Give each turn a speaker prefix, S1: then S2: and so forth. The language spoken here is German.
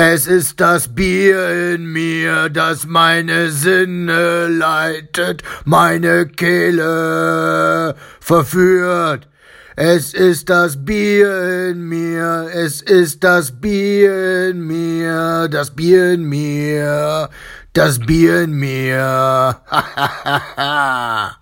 S1: Es ist das Bier in mir, das meine Sinne leitet, meine Kehle verführt. Es ist das Bier in mir, es ist das Bier in mir, das Bier in mir, das Bier in mir.